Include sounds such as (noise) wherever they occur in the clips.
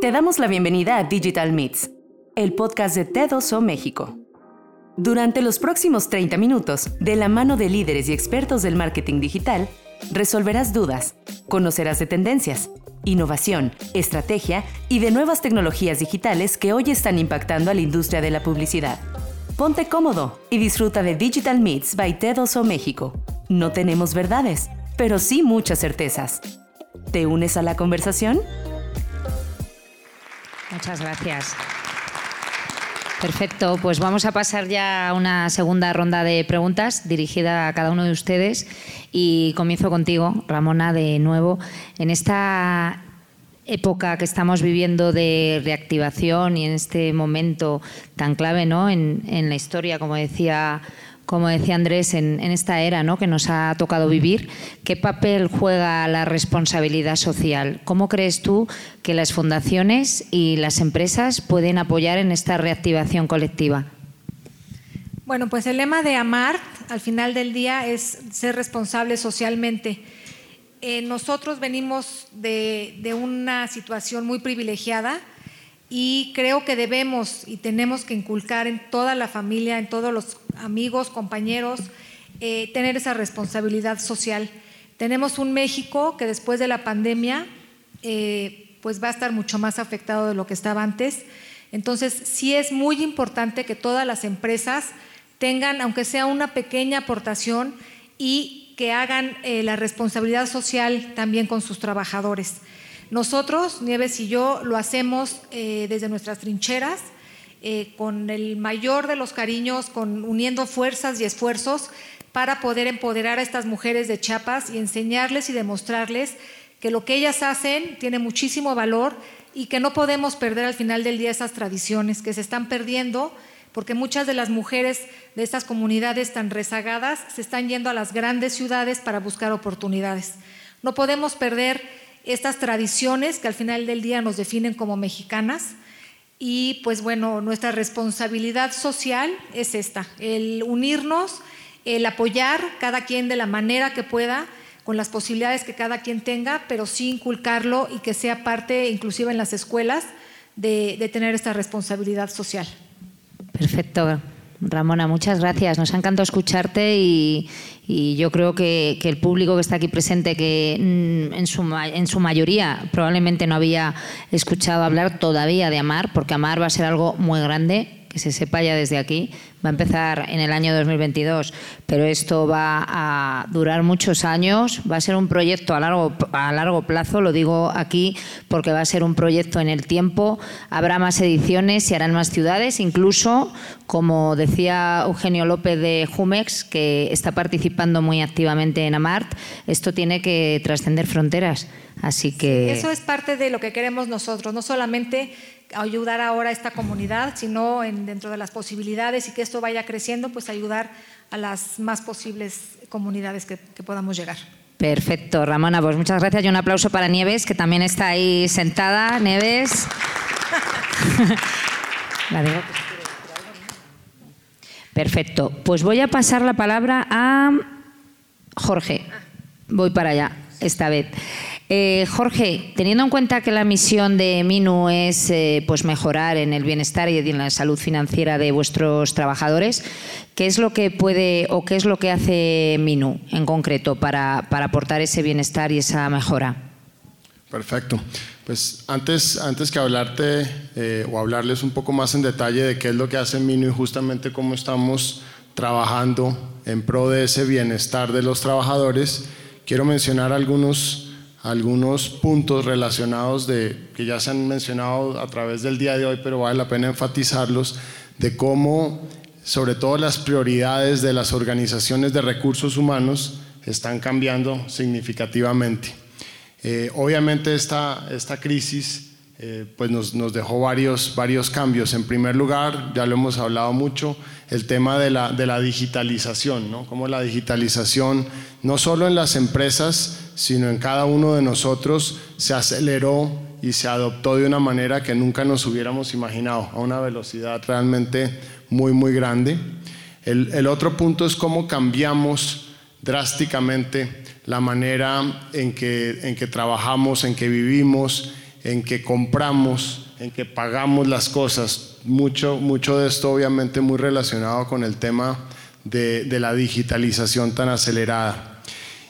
Te damos la bienvenida a Digital Meets, el podcast de TEDoso México. Durante los próximos 30 minutos, de la mano de líderes y expertos del marketing digital, resolverás dudas, conocerás de tendencias, innovación, estrategia y de nuevas tecnologías digitales que hoy están impactando a la industria de la publicidad. Ponte cómodo y disfruta de Digital Meets by TEDoso México. No tenemos verdades, pero sí muchas certezas. ¿Te unes a la conversación? Muchas gracias. Perfecto, pues vamos a pasar ya a una segunda ronda de preguntas dirigida a cada uno de ustedes y comienzo contigo, Ramona, de nuevo. En esta época que estamos viviendo de reactivación y en este momento tan clave ¿no? en, en la historia, como decía como decía Andrés, en, esta era ¿no? que nos ha tocado vivir, ¿qué papel juega la responsabilidad social? ¿Cómo crees tú que las fundaciones y las empresas pueden apoyar en esta reactivación colectiva? Bueno, pues el lema de Amar, al final del día, es ser responsable socialmente. Eh, nosotros venimos de, de una situación muy privilegiada y creo que debemos y tenemos que inculcar en toda la familia, en todos los amigos, compañeros, eh, tener esa responsabilidad social. Tenemos un México que después de la pandemia eh, pues va a estar mucho más afectado de lo que estaba antes. Entonces sí es muy importante que todas las empresas tengan, aunque sea una pequeña aportación, y que hagan eh, la responsabilidad social también con sus trabajadores. Nosotros, Nieves y yo, lo hacemos desde nuestras trincheras eh, con el mayor de los cariños, con, uniendo fuerzas y esfuerzos para poder empoderar a estas mujeres de Chiapas y enseñarles y demostrarles que lo que ellas hacen tiene muchísimo valor y que no podemos perder al final del día esas tradiciones que se están perdiendo porque muchas de las mujeres de estas comunidades tan rezagadas se están yendo a las grandes ciudades para buscar oportunidades. No podemos perder estas tradiciones que al final del día nos definen como mexicanas y pues bueno, nuestra responsabilidad social es esta, el unirnos, el apoyar cada quien de la manera que pueda, con las posibilidades que cada quien tenga, pero sí inculcarlo y que sea parte, inclusive en las escuelas, de, tener esta responsabilidad social. Perfecto. Ramona, muchas gracias. Nos ha encantado escucharte y, yo creo que, el público que está aquí presente, que mm, en su, en su mayoría probablemente no había escuchado hablar todavía de Amar, porque Amar va a ser algo muy grande, que se sepa ya desde aquí, va a empezar en el año 2022, pero esto va a durar muchos años, va a ser un proyecto a largo, a largo plazo, lo digo aquí porque va a ser un proyecto en el tiempo, habrá más ediciones, y harán más ciudades, incluso, como decía Eugenio López de Jumex, que está participando muy activamente en AMART, esto tiene que trascender fronteras. Así que... Eso es parte de lo que queremos nosotros, no solamente ayudar ahora a esta comunidad, sino en, dentro de las posibilidades y que esto vaya creciendo, pues ayudar a las más posibles comunidades que, podamos llegar. Perfecto, Ramona, pues muchas gracias y un aplauso para Nieves, que también está ahí sentada. Nieves. (laughs) Perfecto, pues voy a pasar la palabra a Jorge. Voy para allá esta vez. Eh, Jorge, teniendo en cuenta que la misión de Minu es eh, pues mejorar en el bienestar y en la salud financiera de vuestros trabajadores, ¿qué es lo que puede o qué es lo que hace Minu en concreto para, aportar ese bienestar y esa mejora? Perfecto. Pues antes, antes que hablarte eh, o hablarles un poco más en detalle de qué es lo que hace Minu y justamente cómo estamos trabajando en pro de ese bienestar de los trabajadores, quiero mencionar algunos algunos puntos relacionados de, que ya se han mencionado a través del día de hoy, pero vale la pena enfatizarlos, de cómo sobre todo las prioridades de las organizaciones de recursos humanos están cambiando significativamente. Eh, obviamente esta, esta crisis eh, pues nos, nos, dejó varios, varios cambios. En primer lugar, ya lo hemos hablado mucho, el tema de la, de la digitalización, ¿no? Cómo la digitalización, no solo en las empresas, sino en cada uno de nosotros, se aceleró y se adoptó de una manera que nunca nos hubiéramos imaginado, a una velocidad realmente muy, muy grande. El, el otro punto es cómo cambiamos drásticamente la manera en que, en que trabajamos, en que vivimos, en que compramos, en que pagamos las cosas. Mucho, mucho de esto obviamente muy relacionado con el tema de, de la digitalización tan acelerada.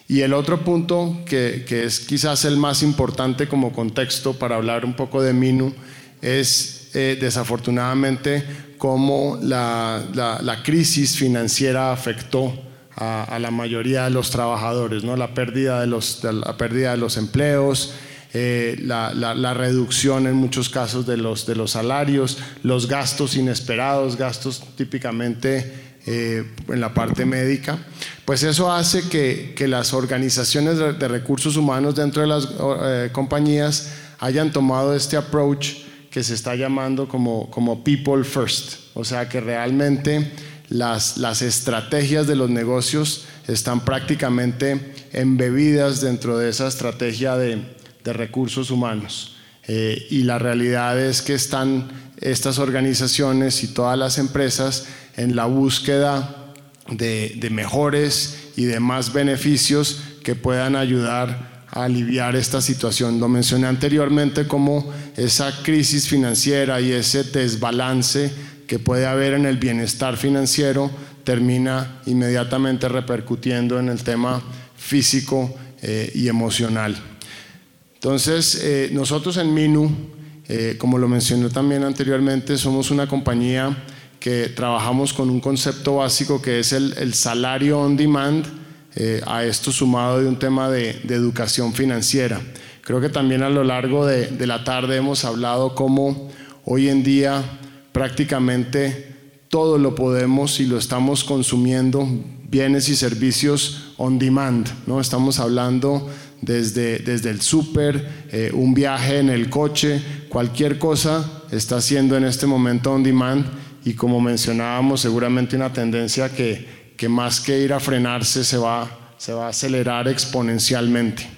Y el otro punto, que, que, es quizás el más importante como contexto para hablar un poco de Minu, es eh, desafortunadamente cómo la, la, la, crisis financiera afectó a, a, la mayoría de los trabajadores, ¿no? la, pérdida de los, la pérdida de los empleos, eh, la, la, la, reducción en muchos casos de los, de los salarios, los gastos inesperados, gastos típicamente eh, en la parte médica, pues eso hace que, que las organizaciones de, recursos humanos dentro de las eh, compañías hayan tomado este approach que se está llamando como, como people first, o sea que realmente las, las estrategias de los negocios están prácticamente embebidas dentro de esa estrategia de, de recursos humanos. Eh, y la realidad es que están estas organizaciones y todas las empresas en la búsqueda de, mejores y de más beneficios que puedan ayudar a aliviar esta situación. Lo mencioné anteriormente como esa crisis financiera y ese desbalance que puede haber en el bienestar financiero termina inmediatamente repercutiendo en el tema físico eh, y emocional. Entonces, eh, nosotros en Minu, eh, como lo mencioné también anteriormente, somos una compañía que trabajamos con un concepto básico que es el, salario on demand, eh, a esto sumado de un tema de, de, educación financiera. Creo que también a lo largo de, de la tarde hemos hablado cómo hoy en día prácticamente todo lo podemos y lo estamos consumiendo, bienes y servicios on demand, ¿no? Estamos hablando desde, desde el súper, eh, un viaje en el coche, cualquier cosa está siendo en este momento on demand y como mencionábamos, seguramente una tendencia que, que más que ir a frenarse se va, se va a acelerar exponencialmente.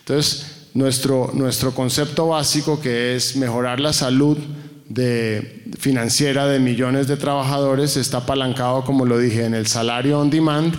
Entonces, nuestro, nuestro concepto básico que es mejorar la salud de, financiera de millones de trabajadores está apalancado, como lo dije, en el salario on demand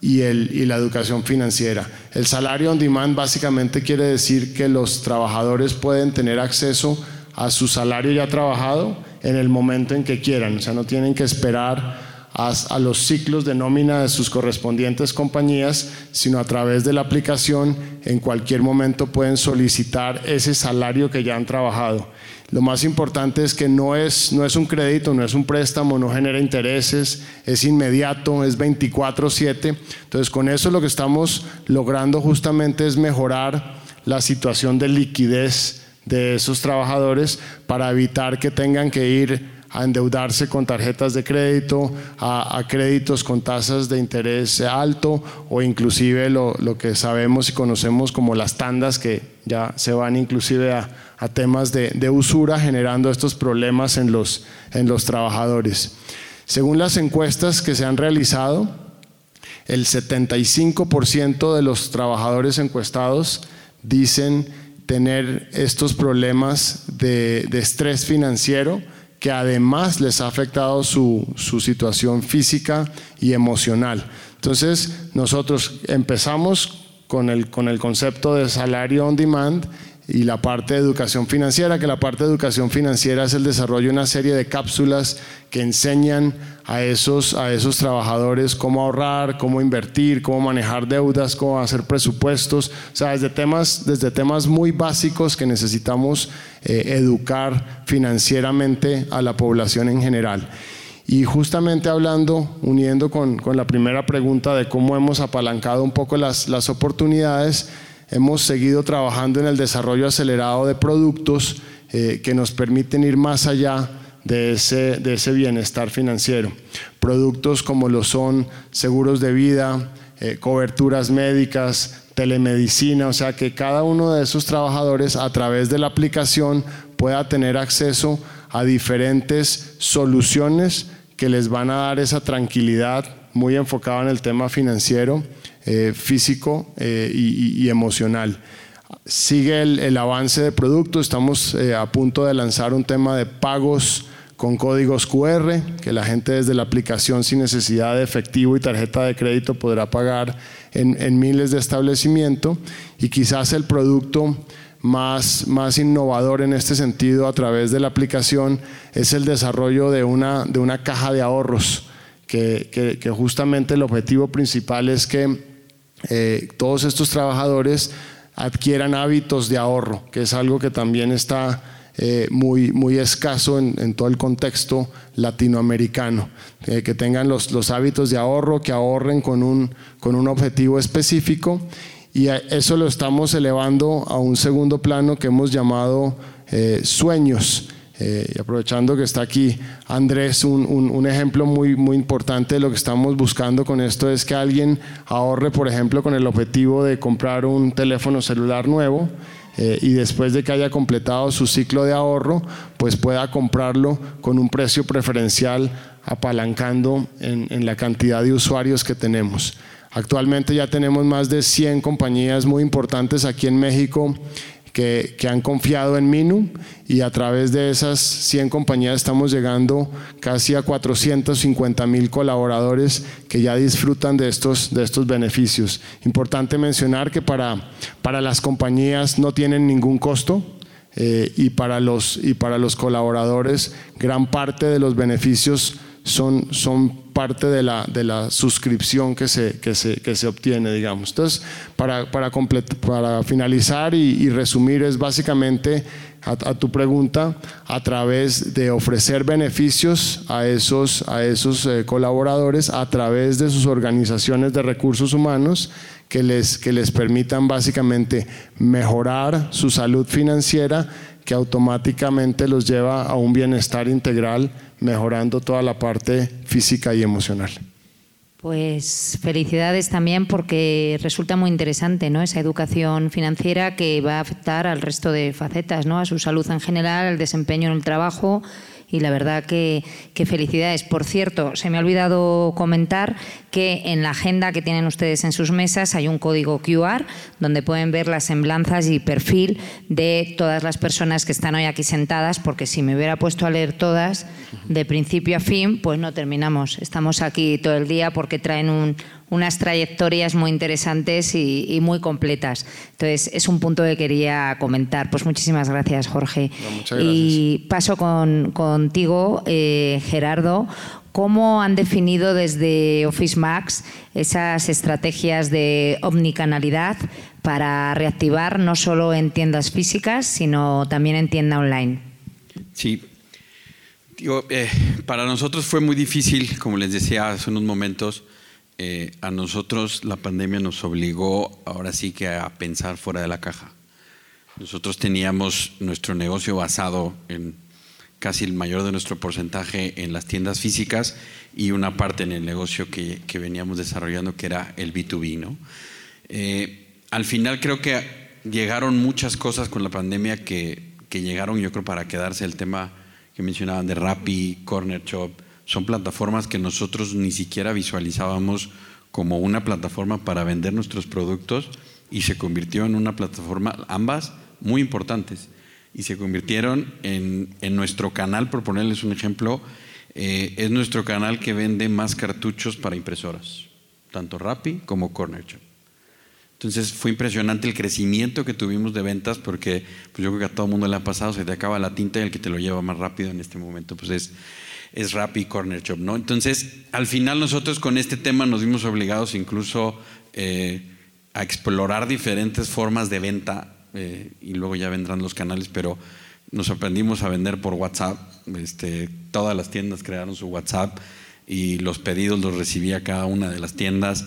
y, el, y la educación financiera. El salario on demand básicamente quiere decir que los trabajadores pueden tener acceso a su salario ya trabajado en el momento en que quieran, o sea, no tienen que esperar a, a, los ciclos de nómina de sus correspondientes compañías, sino a través de la aplicación en cualquier momento pueden solicitar ese salario que ya han trabajado. Lo más importante es que no es, no es un crédito, no es un préstamo, no genera intereses, es inmediato, es 24/7. Entonces con eso lo que estamos logrando justamente es mejorar la situación de liquidez de esos trabajadores para evitar que tengan que ir a endeudarse con tarjetas de crédito, a, créditos con tasas de interés alto o inclusive lo, lo, que sabemos y conocemos como las tandas que ya se van inclusive a, a temas de, de, usura generando estos problemas en los, en los trabajadores. Según las encuestas que se han realizado, el 75% de los trabajadores encuestados dicen tener estos problemas de, de, estrés financiero que además les ha afectado su, su, situación física y emocional. Entonces, nosotros empezamos con el, con el concepto de salario on demand y la parte de educación financiera, que la parte de educación financiera es el desarrollo de una serie de cápsulas que enseñan a esos, a esos trabajadores cómo ahorrar, cómo invertir, cómo manejar deudas, cómo hacer presupuestos, o sea, desde temas, desde temas muy básicos que necesitamos eh, educar financieramente a la población en general. Y justamente hablando, uniendo con, con la primera pregunta de cómo hemos apalancado un poco las, las oportunidades, hemos seguido trabajando en el desarrollo acelerado de productos eh, que nos permiten ir más allá de ese, de ese, bienestar financiero. Productos como lo son seguros de vida, eh, coberturas médicas, telemedicina, o sea que cada uno de esos trabajadores a través de la aplicación pueda tener acceso a diferentes soluciones que les van a dar esa tranquilidad muy enfocada en el tema financiero eh, físico eh, y, emocional. Sigue el, avance de producto, estamos eh, a punto de lanzar un tema de pagos con códigos QR, que la gente desde la aplicación sin necesidad de efectivo y tarjeta de crédito podrá pagar en, miles de establecimientos y quizás el producto más, más innovador en este sentido a través de la aplicación es el desarrollo de una, de una caja de ahorros, que, justamente el objetivo principal es que eh, todos estos trabajadores adquieran hábitos de ahorro, que es algo que también está eh, muy, muy escaso en, todo el contexto latinoamericano, eh, que tengan los, los, hábitos de ahorro, que ahorren con un, con un objetivo específico y eso lo estamos elevando a un segundo plano que hemos llamado sueños. Eh, y aprovechando que está aquí Andrés, un, un, ejemplo muy, muy importante de lo que estamos buscando con esto es que alguien ahorre, por ejemplo, con el objetivo de comprar un teléfono celular nuevo eh, y después de que haya completado su ciclo de ahorro, pues pueda comprarlo con un precio preferencial apalancando en, en la cantidad de usuarios que tenemos. Actualmente ya tenemos más de 100 compañías muy importantes aquí en México que, han confiado en Minu y a través de esas 100 compañías estamos llegando casi a 450 mil colaboradores que ya disfrutan de estos, de estos beneficios. Importante mencionar que para, para las compañías no tienen ningún costo, eh, y, para los, y para los colaboradores gran parte de los beneficios son, son parte de la, de la suscripción que se, que, se, que se obtiene, digamos. Entonces, para, para, para finalizar y, resumir, es básicamente a, tu pregunta, a través de ofrecer beneficios a esos, a esos eh, colaboradores, a través de sus organizaciones de recursos humanos, que les, que les permitan básicamente mejorar su salud financiera, que automáticamente los lleva a un bienestar integral mejorando toda la parte física y emocional. Pues felicidades también porque resulta muy interesante ¿no? esa educación financiera que va a afectar al resto de facetas, ¿no? a su salud en general, al desempeño en el trabajo y la verdad que, felicidades. Por cierto, se me ha olvidado comentar que en la agenda que tienen ustedes en sus mesas hay un código QR donde pueden ver las semblanzas y perfil de todas las personas que están hoy aquí sentadas, porque si me hubiera puesto a leer todas de principio a fin, pues no terminamos. Estamos aquí todo el día porque traen un, unas trayectorias muy interesantes y, muy completas. Entonces, es un punto que quería comentar. Pues muchísimas gracias, Jorge. Y paso contigo, eh, Gerardo. ¿Cómo han definido desde Office Max esas estrategias de omnicanalidad para reactivar no solo en tiendas físicas, sino también en tienda online? Sí, eh, para nosotros fue muy difícil, como les decía hace unos momentos, eh, a nosotros la pandemia nos obligó ahora sí que a pensar fuera de la caja. Nosotros teníamos nuestro negocio basado en casi el mayor de nuestro porcentaje en las tiendas físicas y una parte en el negocio que, veníamos desarrollando que era el B2B. ¿no? Eh, al final creo que llegaron muchas cosas con la pandemia que, que llegaron yo creo para quedarse el tema que mencionaban de Rappi, Corner Shop, son plataformas que nosotros ni siquiera visualizábamos como una plataforma para vender nuestros productos y se convirtió en una plataforma, ambas muy importantes, y se convirtieron en, nuestro canal, por ponerles un ejemplo, eh, es nuestro canal que vende más cartuchos para impresoras, tanto Rappi como Corner Shop. Entonces fue impresionante el crecimiento que tuvimos de ventas porque pues yo creo que a todo mundo le ha pasado, se te acaba la tinta y el que te lo lleva más rápido en este momento pues es es Rappi Corner Shop, ¿no? Entonces, al final nosotros con este tema nos vimos obligados incluso eh, a explorar diferentes formas de venta eh, y luego ya vendrán los canales, pero nos aprendimos a vender por WhatsApp. Este, todas las tiendas crearon su WhatsApp y los pedidos los recibía cada una de las tiendas.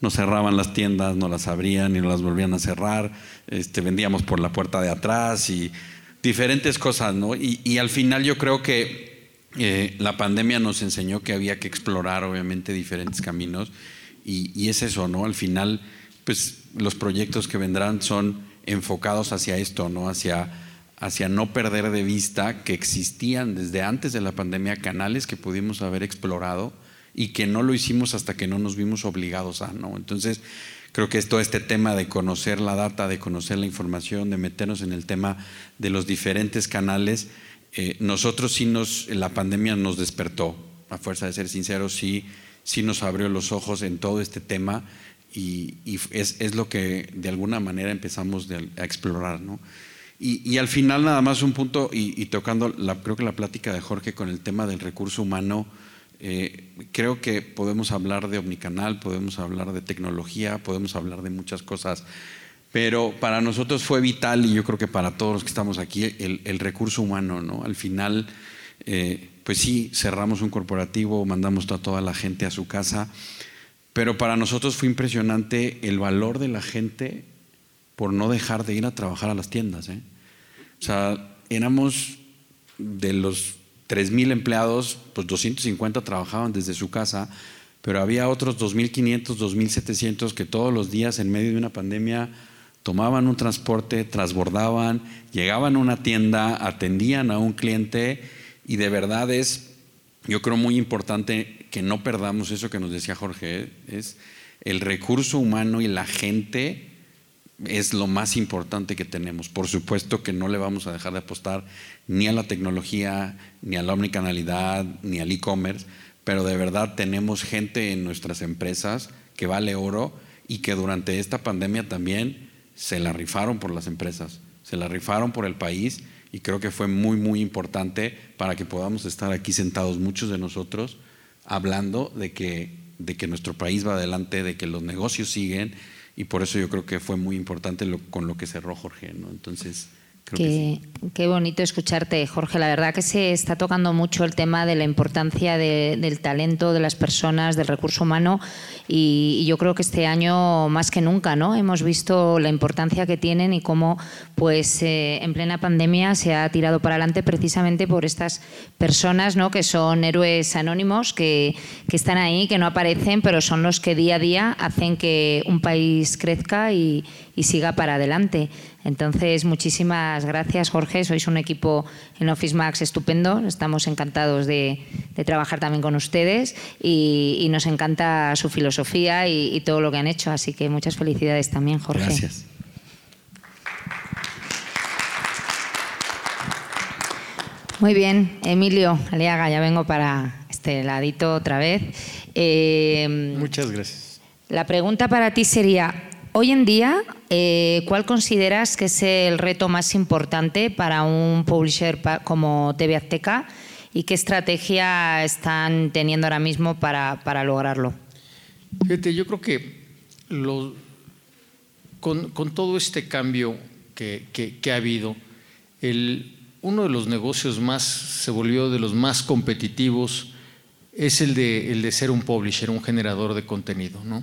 Nos cerraban las tiendas, no las abrían y no las volvían a cerrar. Este, vendíamos por la puerta de atrás y diferentes cosas, ¿no? y al final yo creo que eh, la pandemia nos enseñó que había que explorar, obviamente, diferentes caminos y, es eso, ¿no? Al final, pues los proyectos que vendrán son enfocados hacia esto, ¿no? Hacia, hacia no perder de vista que existían desde antes de la pandemia canales que pudimos haber explorado y que no lo hicimos hasta que no nos vimos obligados a, ¿no? Entonces, creo que es todo este tema de conocer la data, de conocer la información, de meternos en el tema de los diferentes canales eh, nosotros sí nos, la pandemia nos despertó, a fuerza de ser sinceros, sí, sí nos abrió los ojos en todo este tema y, es, lo que de alguna manera empezamos a explorar. ¿no? Y, al final nada más un punto, y, tocando la, creo que la plática de Jorge con el tema del recurso humano, eh, creo que podemos hablar de omnicanal, podemos hablar de tecnología, podemos hablar de muchas cosas, pero para nosotros fue vital, y yo creo que para todos los que estamos aquí, el, recurso humano, ¿no? Al final, eh, pues sí, cerramos un corporativo, mandamos a toda la gente a su casa, pero para nosotros fue impresionante el valor de la gente por no dejar de ir a trabajar a las tiendas. ¿eh? O sea, éramos de los 3.000 empleados, pues 250 trabajaban desde su casa, pero había otros 2.500, 2.700 que todos los días en medio de una pandemia tomaban un transporte, transbordaban, llegaban a una tienda, atendían a un cliente y de verdad es, yo creo muy importante que no perdamos eso que nos decía Jorge, ¿eh? es el recurso humano y la gente es lo más importante que tenemos. Por supuesto que no le vamos a dejar de apostar ni a la tecnología, ni a la omnicanalidad, ni al e-commerce, pero de verdad tenemos gente en nuestras empresas que vale oro y que durante esta pandemia también se la rifaron por las empresas, se la rifaron por el país y creo que fue muy, muy importante para que podamos estar aquí sentados muchos de nosotros hablando de que, de que nuestro país va adelante, de que los negocios siguen y por eso yo creo que fue muy importante lo, con lo que cerró Jorge. ¿no? Entonces, Qué, bonito escucharte, Jorge. La verdad que se está tocando mucho el tema de la importancia del talento, de las personas, del recurso humano y, yo creo que este año más que nunca, ¿no? Hemos visto la importancia que tienen y cómo, pues, eh, en plena pandemia se ha tirado para adelante precisamente por estas personas, ¿no? Que son héroes anónimos que, que están ahí, que no aparecen, pero son los que día a día hacen que un país crezca y siga para adelante. Entonces, muchísimas gracias, Jorge. Sois un equipo en Office Max estupendo. Estamos encantados de, trabajar también con ustedes y, nos encanta su filosofía y, todo lo que han hecho. Así que muchas felicidades también, Jorge. Gracias. Muy bien, Emilio Aliaga, ya vengo para este ladito otra vez. Eh, muchas gracias. La pregunta para ti sería, Hoy en día, eh, ¿cuál consideras que es el reto más importante para un publisher como TV Azteca y qué estrategia están teniendo ahora mismo para, lograrlo? Fíjate, yo creo que con, todo este cambio que, ha habido, uno de los negocios más, se volvió de los más competitivos, es el de, el de ser un publisher, un generador de contenido, ¿no?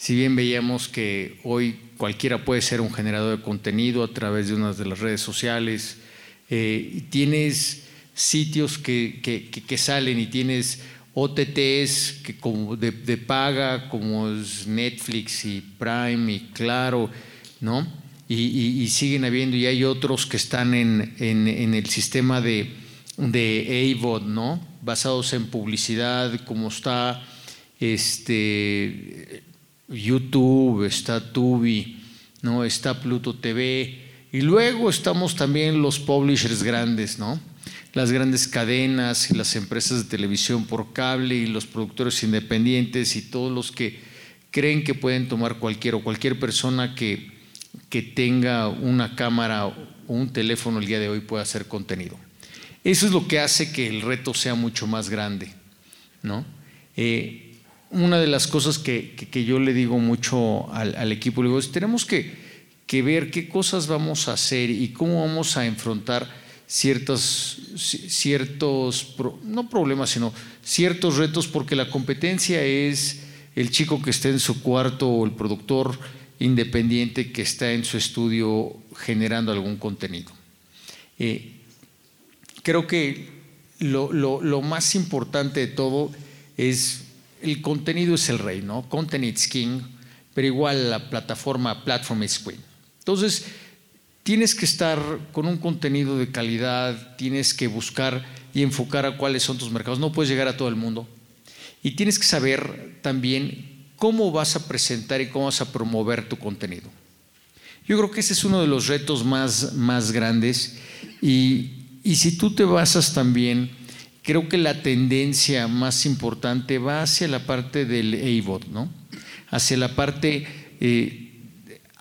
Si bien veíamos que hoy cualquiera puede ser un generador de contenido a través de una de las redes sociales, eh, tienes sitios que, que, salen y tienes OTTs que como de, paga, como es Netflix y Prime y Claro, ¿no? Y, siguen habiendo, y hay otros que están en, en, el sistema de, de AVOD, ¿no? Basados en publicidad, como está este YouTube, está Tubi, ¿no? está Pluto TV. Y luego estamos también los publishers grandes, ¿no? Las grandes cadenas y las empresas de televisión por cable y los productores independientes y todos los que creen que pueden tomar cualquier o cualquier persona que, que tenga una cámara o un teléfono el día de hoy pueda hacer contenido. Eso es lo que hace que el reto sea mucho más grande, ¿no? Eh, una de las cosas que, yo le digo mucho al, equipo, le digo, es, tenemos que, ver qué cosas vamos a hacer y cómo vamos a enfrentar ciertos, ciertos, no problemas, sino ciertos retos, porque la competencia es el chico que está en su cuarto o el productor independiente que está en su estudio generando algún contenido. Eh, creo que lo más importante de todo es el contenido es el rey, ¿no? Content is king, pero igual la plataforma platform is queen. Entonces, tienes que estar con un contenido de calidad, tienes que buscar y enfocar a cuáles son tus mercados. No puedes llegar a todo el mundo. Y tienes que saber también cómo vas a presentar y cómo vas a promover tu contenido. Yo creo que ese es uno de los retos más, más grandes. Y, y si tú te basas también creo que la tendencia más importante va hacia la parte del AVOD, ¿no? hacia la parte, eh,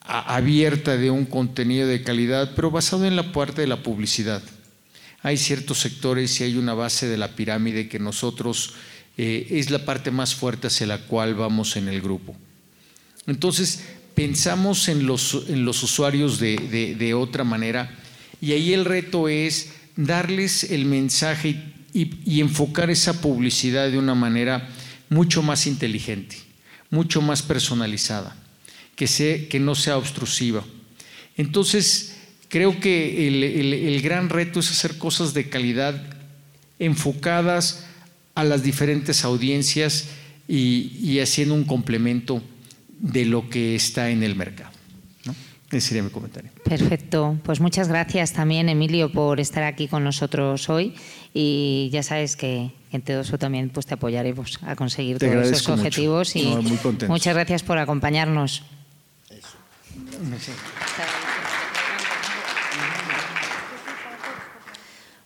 abierta de un contenido de calidad, pero basado en la parte de la publicidad. Hay ciertos sectores y hay una base de la pirámide que nosotros eh, es la parte más fuerte hacia la cual vamos en el grupo. Entonces, pensamos en los, en los usuarios de, otra manera y ahí el reto es darles el mensaje y, enfocar esa publicidad de una manera mucho más inteligente, mucho más personalizada, que, no sea obstrusiva. Entonces, creo que el, gran reto es hacer cosas de calidad enfocadas a las diferentes audiencias y, haciendo un complemento de lo que está en el mercado. Ese sería mi comentario. Perfecto. Pues muchas gracias también, Emilio, por estar aquí con nosotros hoy. Y ya sabes que en todo eso también pues, te apoyaremos a conseguir todos esos objetivos. Y muchas gracias por acompañarnos.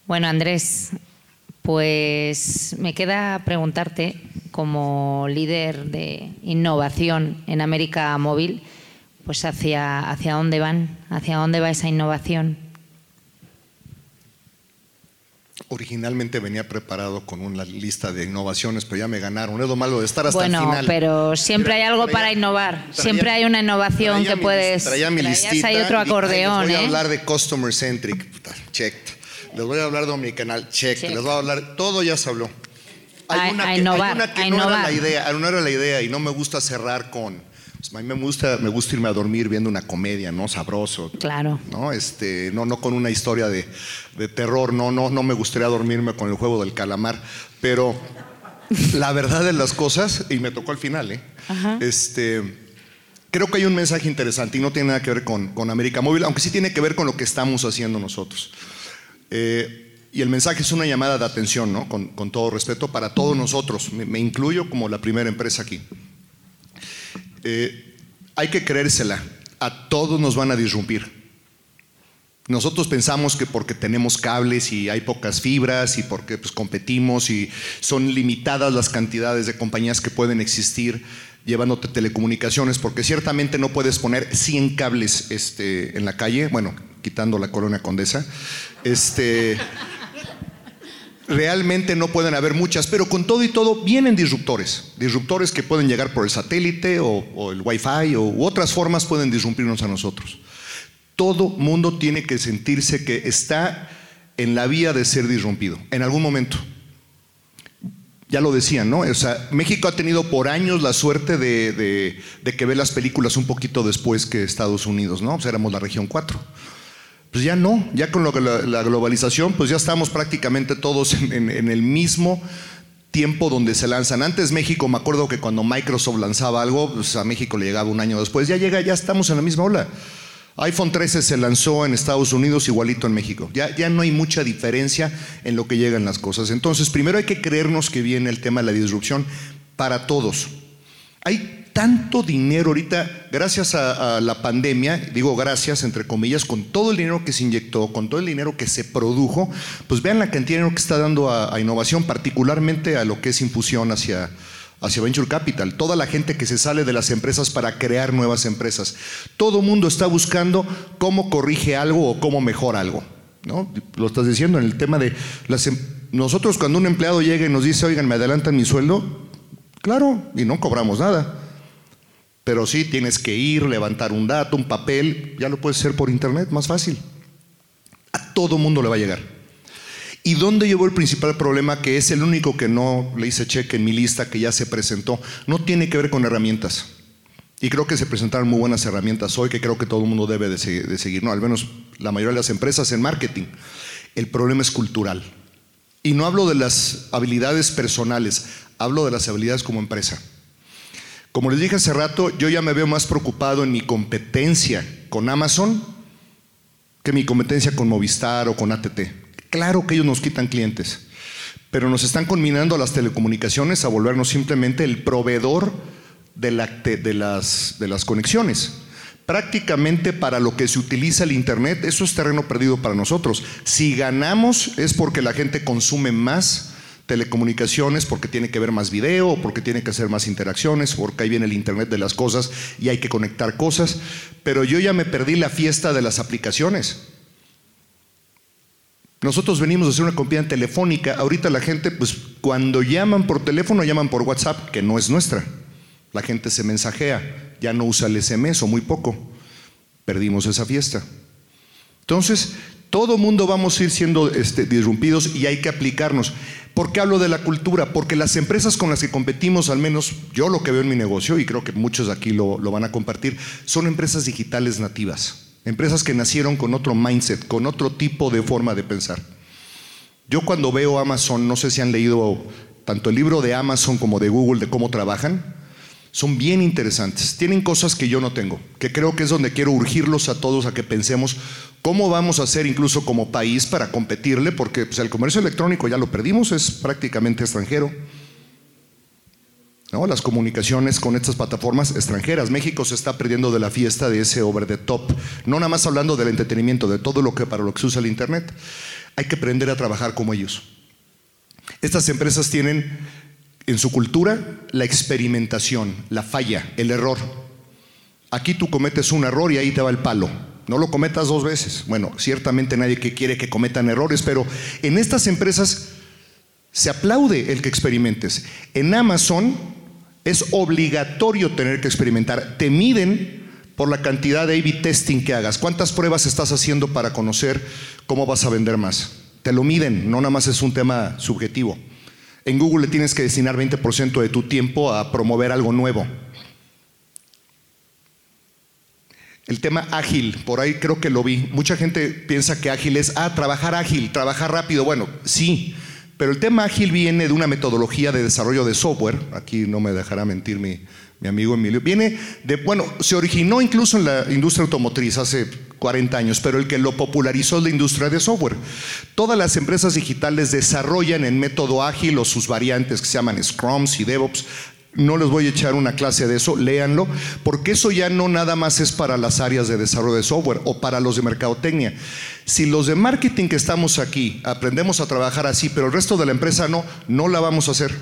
Bueno, Andrés, pues me queda preguntarte, como líder de innovación en América Móvil, pues hacia, hacia dónde van, hacia dónde va esa innovación. Originalmente venía preparado con una lista de innovaciones, pero ya me ganaron. Es lo malo de estar hasta el final. Bueno, pero siempre hay algo para innovar. siempre hay una innovación que puedes. Traía mi listita. Hay otro acordeón. voy a ¿eh? hablar de customer centric. Checked les voy a hablar de omnicanal, check, check. les voy a hablar, todo ya se habló. Hay una que, no era la idea, no era la idea y no me gusta cerrar con, a mí me gusta, me gusta irme a dormir viendo una comedia, ¿no? Sabroso. Claro. ¿No? Este, no, no con una historia de, de terror, no, no, no me gustaría dormirme con el juego del calamar, pero la verdad de las cosas, y me tocó al final, ¿eh? Este, creo que hay un mensaje interesante y no tiene nada que ver con, con América Móvil, aunque sí tiene que ver con lo que estamos haciendo nosotros. Eh, y el mensaje es una llamada de atención, ¿no? con, todo respeto, para todos nosotros. Me, incluyo como la primera empresa aquí. Eh, hay que creérsela. A todos nos van a disrumpir. Nosotros pensamos que porque tenemos cables y hay pocas fibras y porque pues, competimos y son limitadas las cantidades de compañías que pueden existir llevándote telecomunicaciones, porque ciertamente no puedes poner 100 cables este, en la calle, bueno, quitando la colonia condesa, este, realmente no pueden haber muchas, pero con todo y todo vienen disruptores, disruptores que pueden llegar por el satélite o, el wifi o otras formas pueden disrumpirnos a nosotros. Todo mundo tiene que sentirse que está en la vía de ser disrumpido, en algún momento. Ya lo decían, ¿no? O sea, México ha tenido por años la suerte de, que ve las películas un poquito después que Estados Unidos, ¿no? Éramos la región 4. Pues ya no, ya con la, globalización, pues ya estamos prácticamente todos en, el mismo tiempo donde se lanzan. Antes México, me acuerdo que cuando Microsoft lanzaba algo, pues a México le llegaba un año después. Ya llega, ya estamos en la misma ola. iPhone 13 se lanzó en Estados Unidos igualito en México. Ya, ya no hay mucha diferencia en lo que llegan las cosas. Entonces, primero hay que creernos que viene el tema de la disrupción para todos. Hay tanto dinero ahorita, gracias a, la pandemia, digo gracias entre comillas, con todo el dinero que se inyectó, con todo el dinero que se produjo, pues vean la cantidad de dinero que está dando a, innovación, particularmente a lo que es infusión hacia, hacia Venture Capital, toda la gente que se sale de las empresas para crear nuevas empresas. Todo mundo está buscando cómo corrige algo o cómo mejora algo. ¿no? Lo estás diciendo en el tema de las... Em, nosotros cuando un empleado llega y nos dice, oigan, me adelantan mi sueldo, claro, y no cobramos nada. Pero sí tienes que ir, levantar un dato, un papel, ya lo puedes hacer por internet, más fácil. A todo mundo le va a llegar. ¿Y dónde llevó el principal problema? Que es el único que no le hice cheque en mi lista, que ya se presentó. No tiene que ver con herramientas. Y creo que se presentaron muy buenas herramientas hoy, que creo que todo el mundo debe de seguir, ¿no? Al menos la mayoría de las empresas en marketing. El problema es cultural. Y no hablo de las habilidades personales, hablo de las habilidades como empresa. Como les dije hace rato, yo ya me veo más preocupado en mi competencia con Amazon que mi competencia con Movistar o con ATT. Claro que ellos nos quitan clientes, pero nos están combinando a las telecomunicaciones a volvernos simplemente el proveedor de las conexiones. Prácticamente para lo que se utiliza el Internet, eso es terreno perdido para nosotros. Si ganamos es porque la gente consume más telecomunicaciones porque tiene que ver más video, porque tiene que hacer más interacciones, porque ahí viene el Internet de las cosas y hay que conectar cosas. Pero yo ya me perdí la fiesta de las aplicaciones. Nosotros venimos a hacer una compañía telefónica. Ahorita la gente, pues cuando llaman por teléfono, llaman por WhatsApp, que no es nuestra. La gente se mensajea, ya no usa el SMS o muy poco. Perdimos esa fiesta. Entonces, todo mundo vamos a ir siendo este, disrumpidos y hay que aplicarnos. ¿Por qué hablo de la cultura? Porque las empresas con las que competimos, al menos yo lo que veo en mi negocio, y creo que muchos aquí lo, lo van a compartir, son empresas digitales nativas. Empresas que nacieron con otro mindset, con otro tipo de forma de pensar. Yo cuando veo Amazon, no sé si han leído tanto el libro de Amazon como de Google de cómo trabajan, son bien interesantes. Tienen cosas que yo no tengo, que creo que es donde quiero urgirlos a todos a que pensemos cómo vamos a hacer incluso como país para competirle, porque pues, el comercio electrónico ya lo perdimos, es prácticamente extranjero. ¿No? Las comunicaciones con estas plataformas extranjeras. México se está perdiendo de la fiesta de ese over the top. No nada más hablando del entretenimiento, de todo lo que para lo que se usa el Internet. Hay que aprender a trabajar como ellos. Estas empresas tienen en su cultura la experimentación, la falla, el error. Aquí tú cometes un error y ahí te va el palo. No lo cometas dos veces. Bueno, ciertamente nadie que quiere que cometan errores, pero en estas empresas se aplaude el que experimentes. En Amazon es obligatorio tener que experimentar. Te miden por la cantidad de A-B testing que hagas. ¿Cuántas pruebas estás haciendo para conocer cómo vas a vender más? Te lo miden, no nada más es un tema subjetivo. En Google le tienes que destinar 20% de tu tiempo a promover algo nuevo. El tema ágil, por ahí creo que lo vi. Mucha gente piensa que ágil es, ah, trabajar ágil, trabajar rápido. Bueno, sí, pero el tema ágil viene de una metodología de desarrollo de software. Aquí no me dejará mentir mi, mi amigo Emilio. Viene de, bueno, se originó incluso en la industria automotriz hace 40 años, pero el que lo popularizó es la industria de software. Todas las empresas digitales desarrollan en método ágil o sus variantes que se llaman Scrums y DevOps no les voy a echar una clase de eso, léanlo, porque eso ya no nada más es para las áreas de desarrollo de software o para los de mercadotecnia. Si los de marketing que estamos aquí aprendemos a trabajar así, pero el resto de la empresa no, no la vamos a hacer.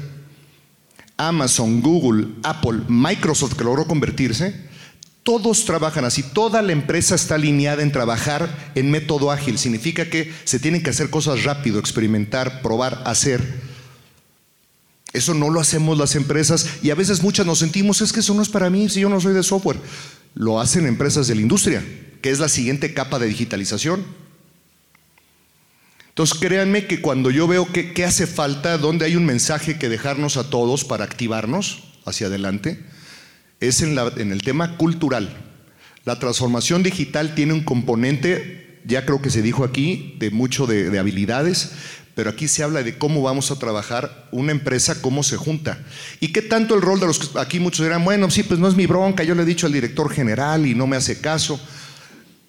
Amazon, Google, Apple, Microsoft, que logró convertirse, todos trabajan así, toda la empresa está alineada en trabajar en método ágil. Significa que se tienen que hacer cosas rápido, experimentar, probar, hacer. Eso no lo hacemos las empresas y a veces muchas nos sentimos, es que eso no es para mí si yo no soy de software. Lo hacen empresas de la industria, que es la siguiente capa de digitalización. Entonces créanme que cuando yo veo qué hace falta, dónde hay un mensaje que dejarnos a todos para activarnos hacia adelante, es en, el tema cultural. La transformación digital tiene un componente, ya creo que se dijo aquí, de mucho de habilidades, pero aquí se habla de cómo vamos a trabajar una empresa, cómo se junta. Y qué tanto el rol de los que aquí muchos dirán, bueno, sí, pues no es mi bronca, yo le he dicho al director general y no me hace caso.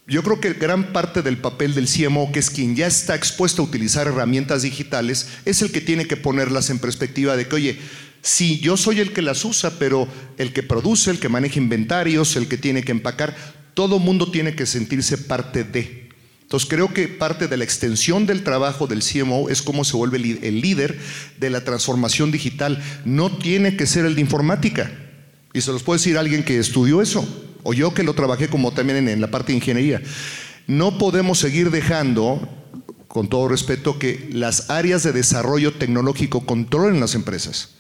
Yo creo que gran parte del papel del CMO, que es quien ya está expuesto a utilizar herramientas digitales, es el que tiene que ponerlas en perspectiva de que, oye, sí, yo soy el que las usa, pero el que produce, el que maneja inventarios, el que tiene que empacar, todo mundo tiene que sentirse parte de. Entonces creo que parte de la extensión del trabajo del CMO es cómo se vuelve el líder de la transformación digital. No tiene que ser el de informática. Y se los puede decir alguien que estudió eso, o yo que lo trabajé como también en, la parte de ingeniería. No podemos seguir dejando, con todo respeto, que las áreas de desarrollo tecnológico controlen las empresas.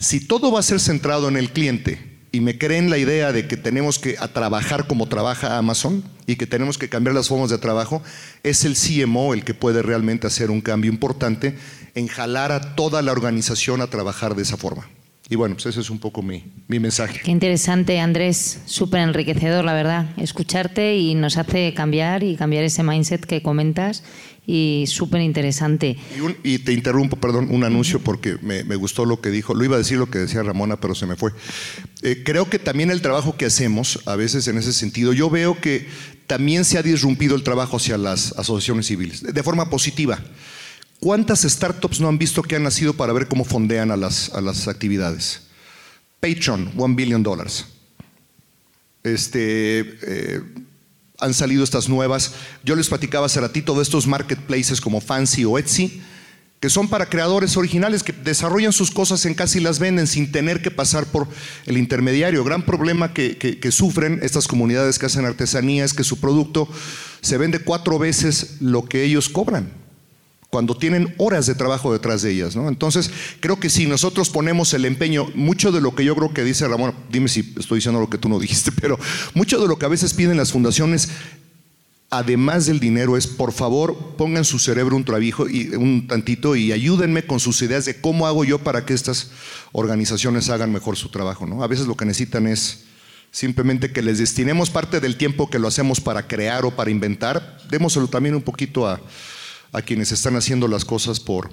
Si todo va a ser centrado en el cliente, y me creen la idea de que tenemos que trabajar como trabaja Amazon y que tenemos que cambiar las formas de trabajo, es el CMO el que puede realmente hacer un cambio importante en jalar a toda la organización a trabajar de esa forma. Y bueno, pues ese es un poco mi, mi mensaje. Qué interesante, Andrés, súper enriquecedor, la verdad, escucharte y nos hace cambiar y cambiar ese mindset que comentas y súper interesante. Y, te interrumpo, perdón, un anuncio porque me, gustó lo que dijo. Lo iba a decir lo que decía Ramona, pero se me fue. Eh, creo que también el trabajo que hacemos, a veces en ese sentido, yo veo que también se ha disrumpido el trabajo hacia las asociaciones civiles, de forma positiva. ¿Cuántas startups no han visto que han nacido para ver cómo fondean a las, a las actividades? Patreon, one billion dólares. Este, eh, han salido estas nuevas. Yo les platicaba hace ratito de estos marketplaces como Fancy o Etsy, que son para creadores originales que desarrollan sus cosas en casa y las venden sin tener que pasar por el intermediario. Gran problema que, que sufren estas comunidades que hacen artesanía es que su producto se vende cuatro veces lo que ellos cobran cuando tienen horas de trabajo detrás de ellas. Entonces, creo que si nosotros ponemos el empeño, mucho de lo que yo creo que dice Ramón, dime si estoy diciendo lo que tú no dijiste, (laughs) pero mucho de lo que a veces piden las fundaciones, además del dinero, es por favor pongan su cerebro un trabajo y un tantito y ayúdenme con sus ideas de cómo hago yo para que estas organizaciones hagan mejor su trabajo. ¿no? A veces lo que necesitan es simplemente que les destinemos parte del tiempo que lo hacemos para crear o para inventar, démoselo también un poquito a a quienes están haciendo las cosas por,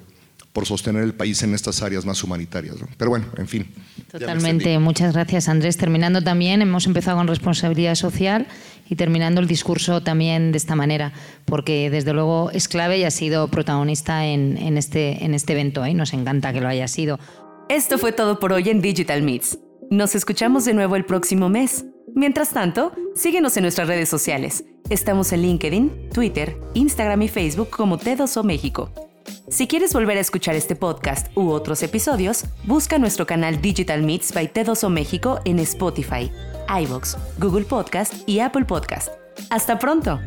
por sostener el país en estas áreas más humanitarias. Pero bueno, en fin. Totalmente. Muchas gracias, Andrés. Terminando también, hemos empezado con responsabilidad social y terminando el discurso también de esta manera, porque desde luego es clave y ha sido protagonista en, en este, en este evento. y Nos encanta que lo haya sido. Esto fue todo por hoy en Digital Meets. Nos escuchamos de nuevo el próximo mes. Mientras tanto, síguenos en nuestras redes sociales. Estamos en LinkedIn, Twitter, Instagram y Facebook como T2O México. Si quieres volver a escuchar este podcast u otros episodios, busca nuestro canal Digital Meets by T2O México en Spotify, iVoox, Google Podcast y Apple Podcast. ¡Hasta pronto!